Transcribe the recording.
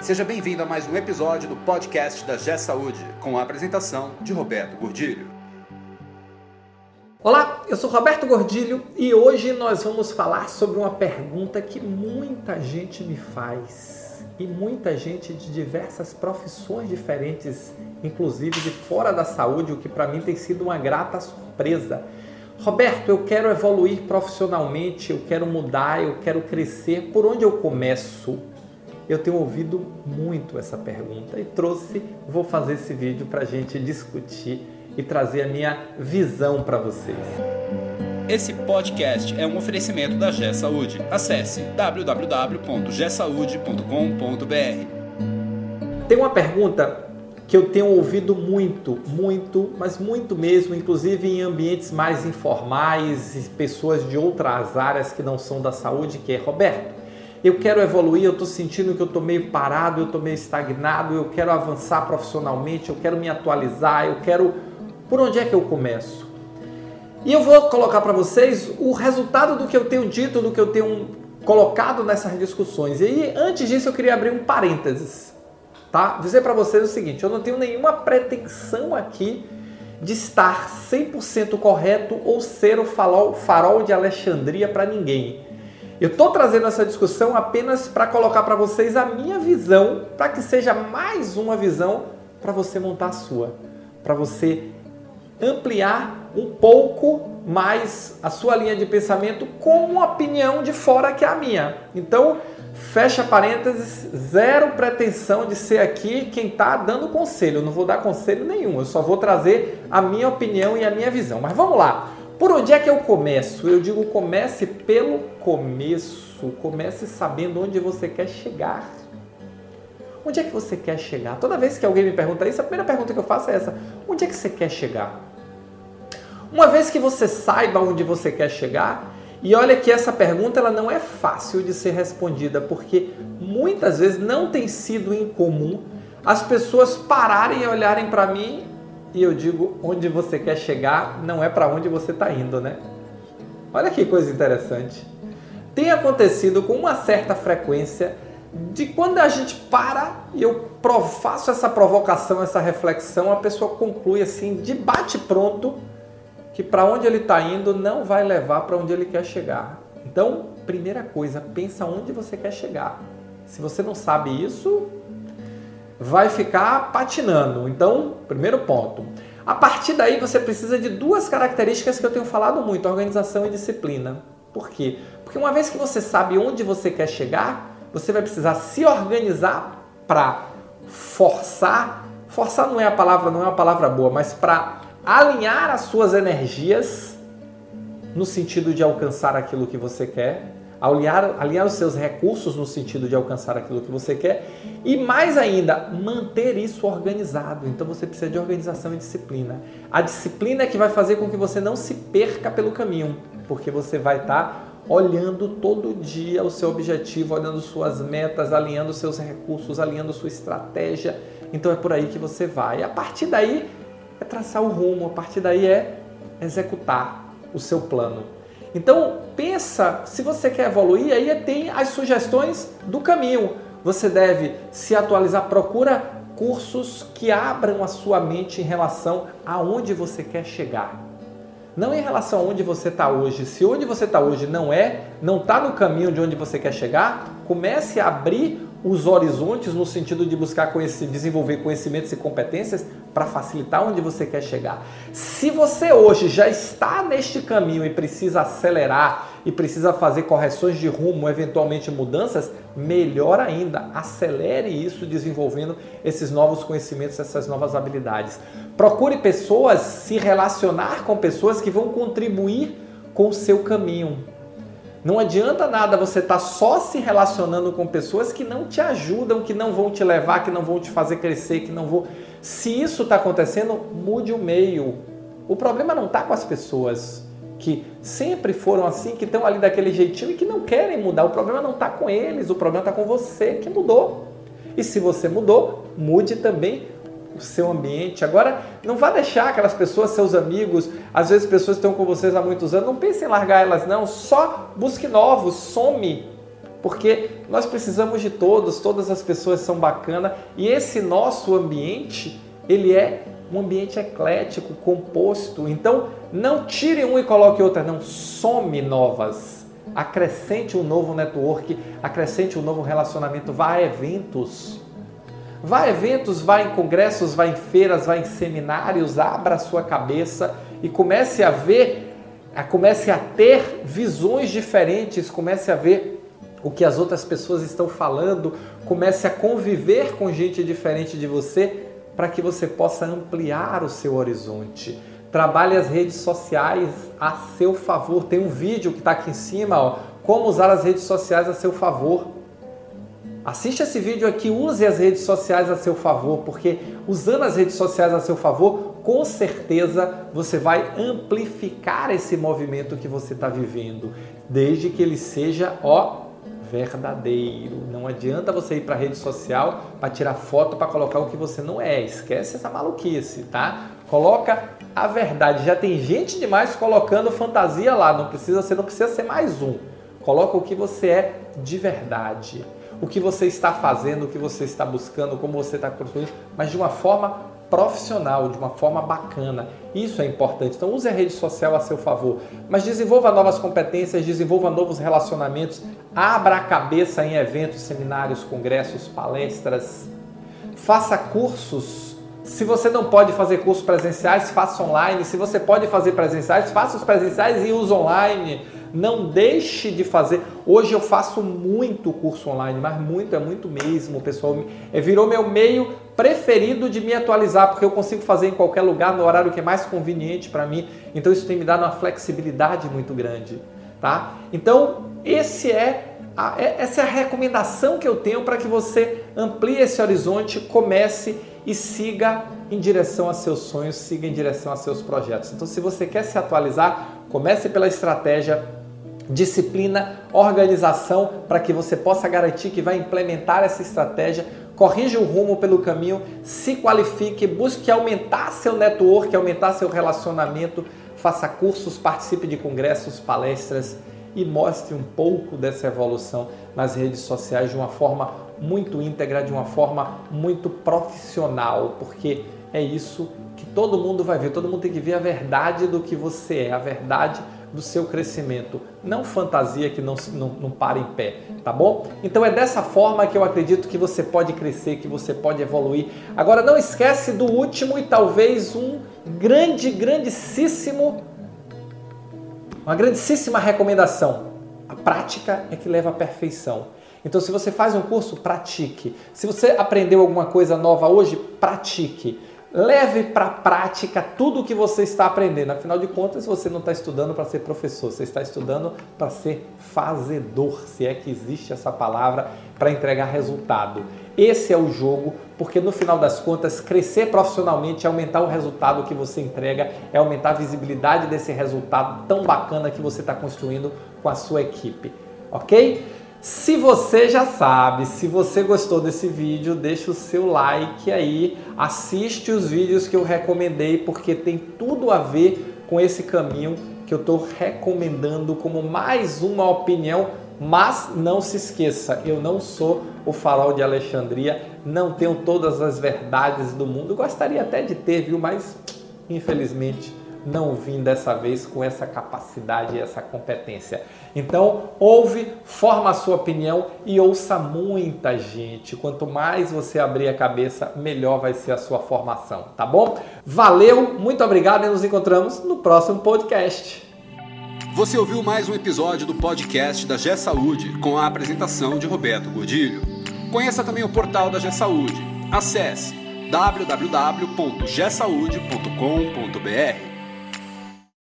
Seja bem-vindo a mais um episódio do podcast da G Saúde, com a apresentação de Roberto Gordilho. Olá, eu sou Roberto Gordilho e hoje nós vamos falar sobre uma pergunta que muita gente me faz e muita gente de diversas profissões diferentes, inclusive de fora da saúde, o que para mim tem sido uma grata surpresa. Roberto, eu quero evoluir profissionalmente, eu quero mudar, eu quero crescer. Por onde eu começo? Eu tenho ouvido muito essa pergunta e trouxe, vou fazer esse vídeo para a gente discutir e trazer a minha visão para vocês. Esse podcast é um oferecimento da G Saúde. Acesse www.gsaude.com.br. Tem uma pergunta que eu tenho ouvido muito, muito, mas muito mesmo, inclusive em ambientes mais informais e pessoas de outras áreas que não são da saúde, que é Roberto eu quero evoluir, eu estou sentindo que eu estou meio parado, eu estou meio estagnado, eu quero avançar profissionalmente, eu quero me atualizar, eu quero. Por onde é que eu começo? E eu vou colocar para vocês o resultado do que eu tenho dito, do que eu tenho colocado nessas discussões. E aí, antes disso, eu queria abrir um parênteses, tá? Dizer para vocês o seguinte: eu não tenho nenhuma pretensão aqui de estar 100% correto ou ser o farol, farol de Alexandria para ninguém. Eu estou trazendo essa discussão apenas para colocar para vocês a minha visão, para que seja mais uma visão para você montar a sua, para você ampliar um pouco mais a sua linha de pensamento com uma opinião de fora que é a minha. Então, fecha parênteses, zero pretensão de ser aqui quem está dando conselho. Eu não vou dar conselho nenhum, eu só vou trazer a minha opinião e a minha visão. Mas vamos lá. Por onde é que eu começo? Eu digo comece pelo começo. Comece sabendo onde você quer chegar. Onde é que você quer chegar? Toda vez que alguém me pergunta isso, a primeira pergunta que eu faço é essa: onde é que você quer chegar? Uma vez que você saiba onde você quer chegar, e olha que essa pergunta ela não é fácil de ser respondida, porque muitas vezes não tem sido incomum as pessoas pararem e olharem para mim e eu digo onde você quer chegar não é para onde você está indo, né? Olha que coisa interessante. Tem acontecido com uma certa frequência de quando a gente para e eu faço essa provocação, essa reflexão, a pessoa conclui assim, de bate pronto, que para onde ele está indo não vai levar para onde ele quer chegar. Então, primeira coisa, pensa onde você quer chegar. Se você não sabe isso, vai ficar patinando. Então, primeiro ponto. A partir daí, você precisa de duas características que eu tenho falado muito: organização e disciplina. Por quê? Porque uma vez que você sabe onde você quer chegar, você vai precisar se organizar para forçar. Forçar não é a palavra, não é uma palavra boa, mas para alinhar as suas energias no sentido de alcançar aquilo que você quer alinhar, alinhar os seus recursos no sentido de alcançar aquilo que você quer e mais ainda, manter isso organizado. Então você precisa de organização e disciplina. A disciplina é que vai fazer com que você não se perca pelo caminho, porque você vai estar tá olhando todo dia o seu objetivo, olhando suas metas, alinhando seus recursos, alinhando sua estratégia. Então é por aí que você vai. A partir daí é traçar o rumo, a partir daí é executar o seu plano. Então, pensa, se você quer evoluir, aí tem as sugestões do caminho. Você deve se atualizar, procura cursos que abram a sua mente em relação aonde você quer chegar. Não em relação a onde você está hoje. Se onde você está hoje não é, não está no caminho de onde você quer chegar, comece a abrir os horizontes no sentido de buscar conhecer, desenvolver conhecimentos e competências para facilitar onde você quer chegar. Se você hoje já está neste caminho e precisa acelerar e precisa fazer correções de rumo, eventualmente mudanças, melhor ainda, acelere isso desenvolvendo esses novos conhecimentos, essas novas habilidades. Procure pessoas, se relacionar com pessoas que vão contribuir com o seu caminho não adianta nada você estar tá só se relacionando com pessoas que não te ajudam, que não vão te levar, que não vão te fazer crescer, que não vão. Se isso está acontecendo, mude o meio. O problema não está com as pessoas que sempre foram assim, que estão ali daquele jeitinho e que não querem mudar. O problema não está com eles, o problema está com você que mudou. E se você mudou, mude também o seu ambiente. Agora, não vá deixar aquelas pessoas, seus amigos, às vezes pessoas que estão com vocês há muitos anos, não pense em largar elas não, só busque novos, some. Porque nós precisamos de todos, todas as pessoas são bacanas e esse nosso ambiente, ele é um ambiente eclético, composto. Então, não tire um e coloque outra, não some novas. Acrescente um novo network, acrescente um novo relacionamento, vá a eventos. Vá a eventos, vá em congressos, vá em feiras, vá em seminários, abra a sua cabeça e comece a ver, comece a ter visões diferentes, comece a ver o que as outras pessoas estão falando, comece a conviver com gente diferente de você para que você possa ampliar o seu horizonte. Trabalhe as redes sociais a seu favor. Tem um vídeo que está aqui em cima, ó, como usar as redes sociais a seu favor. Assiste esse vídeo aqui, use as redes sociais a seu favor, porque usando as redes sociais a seu favor, com certeza você vai amplificar esse movimento que você está vivendo, desde que ele seja, ó, verdadeiro. Não adianta você ir para rede social para tirar foto para colocar o que você não é. Esquece essa maluquice, tá? Coloca a verdade. Já tem gente demais colocando fantasia lá. Não precisa, você não precisa ser mais um. Coloca o que você é de verdade. O que você está fazendo, o que você está buscando, como você está construindo, mas de uma forma profissional, de uma forma bacana. Isso é importante. Então use a rede social a seu favor, mas desenvolva novas competências, desenvolva novos relacionamentos, abra a cabeça em eventos, seminários, congressos, palestras, faça cursos. Se você não pode fazer cursos presenciais, faça online. Se você pode fazer presenciais, faça os presenciais e use online não deixe de fazer. Hoje eu faço muito curso online, mas muito, é muito mesmo, pessoal. É, virou meu meio preferido de me atualizar, porque eu consigo fazer em qualquer lugar, no horário que é mais conveniente para mim. Então isso tem me dado uma flexibilidade muito grande, tá? Então, esse é a, é, essa é a recomendação que eu tenho para que você amplie esse horizonte, comece e siga em direção a seus sonhos, siga em direção a seus projetos. Então, se você quer se atualizar, comece pela estratégia disciplina, organização para que você possa garantir que vai implementar essa estratégia, corrija o rumo pelo caminho, se qualifique, busque aumentar seu network, aumentar seu relacionamento, faça cursos, participe de congressos, palestras e mostre um pouco dessa evolução nas redes sociais de uma forma muito íntegra, de uma forma muito profissional, porque é isso que todo mundo vai ver, todo mundo tem que ver a verdade do que você é, a verdade do seu crescimento, não fantasia que não, não, não para em pé, tá bom? Então é dessa forma que eu acredito que você pode crescer, que você pode evoluir. Agora não esquece do último e talvez um grande, grandíssimo, uma grandíssima recomendação. A prática é que leva à perfeição. Então, se você faz um curso, pratique. Se você aprendeu alguma coisa nova hoje, pratique. Leve para a prática tudo o que você está aprendendo. Afinal de contas, você não está estudando para ser professor, você está estudando para ser fazedor, se é que existe essa palavra, para entregar resultado. Esse é o jogo, porque no final das contas, crescer profissionalmente é aumentar o resultado que você entrega, é aumentar a visibilidade desse resultado tão bacana que você está construindo com a sua equipe. Ok? Se você já sabe, se você gostou desse vídeo, deixa o seu like aí, assiste os vídeos que eu recomendei porque tem tudo a ver com esse caminho que eu estou recomendando como mais uma opinião. Mas não se esqueça, eu não sou o farol de Alexandria, não tenho todas as verdades do mundo. Gostaria até de ter, viu? Mas infelizmente não vim dessa vez com essa capacidade e essa competência. Então, ouve, forma a sua opinião e ouça muita gente. Quanto mais você abrir a cabeça, melhor vai ser a sua formação, tá bom? Valeu, muito obrigado e nos encontramos no próximo podcast. Você ouviu mais um episódio do podcast da G Saúde com a apresentação de Roberto Godilho. Conheça também o portal da G Saúde. Acesse www.gsaude.com.br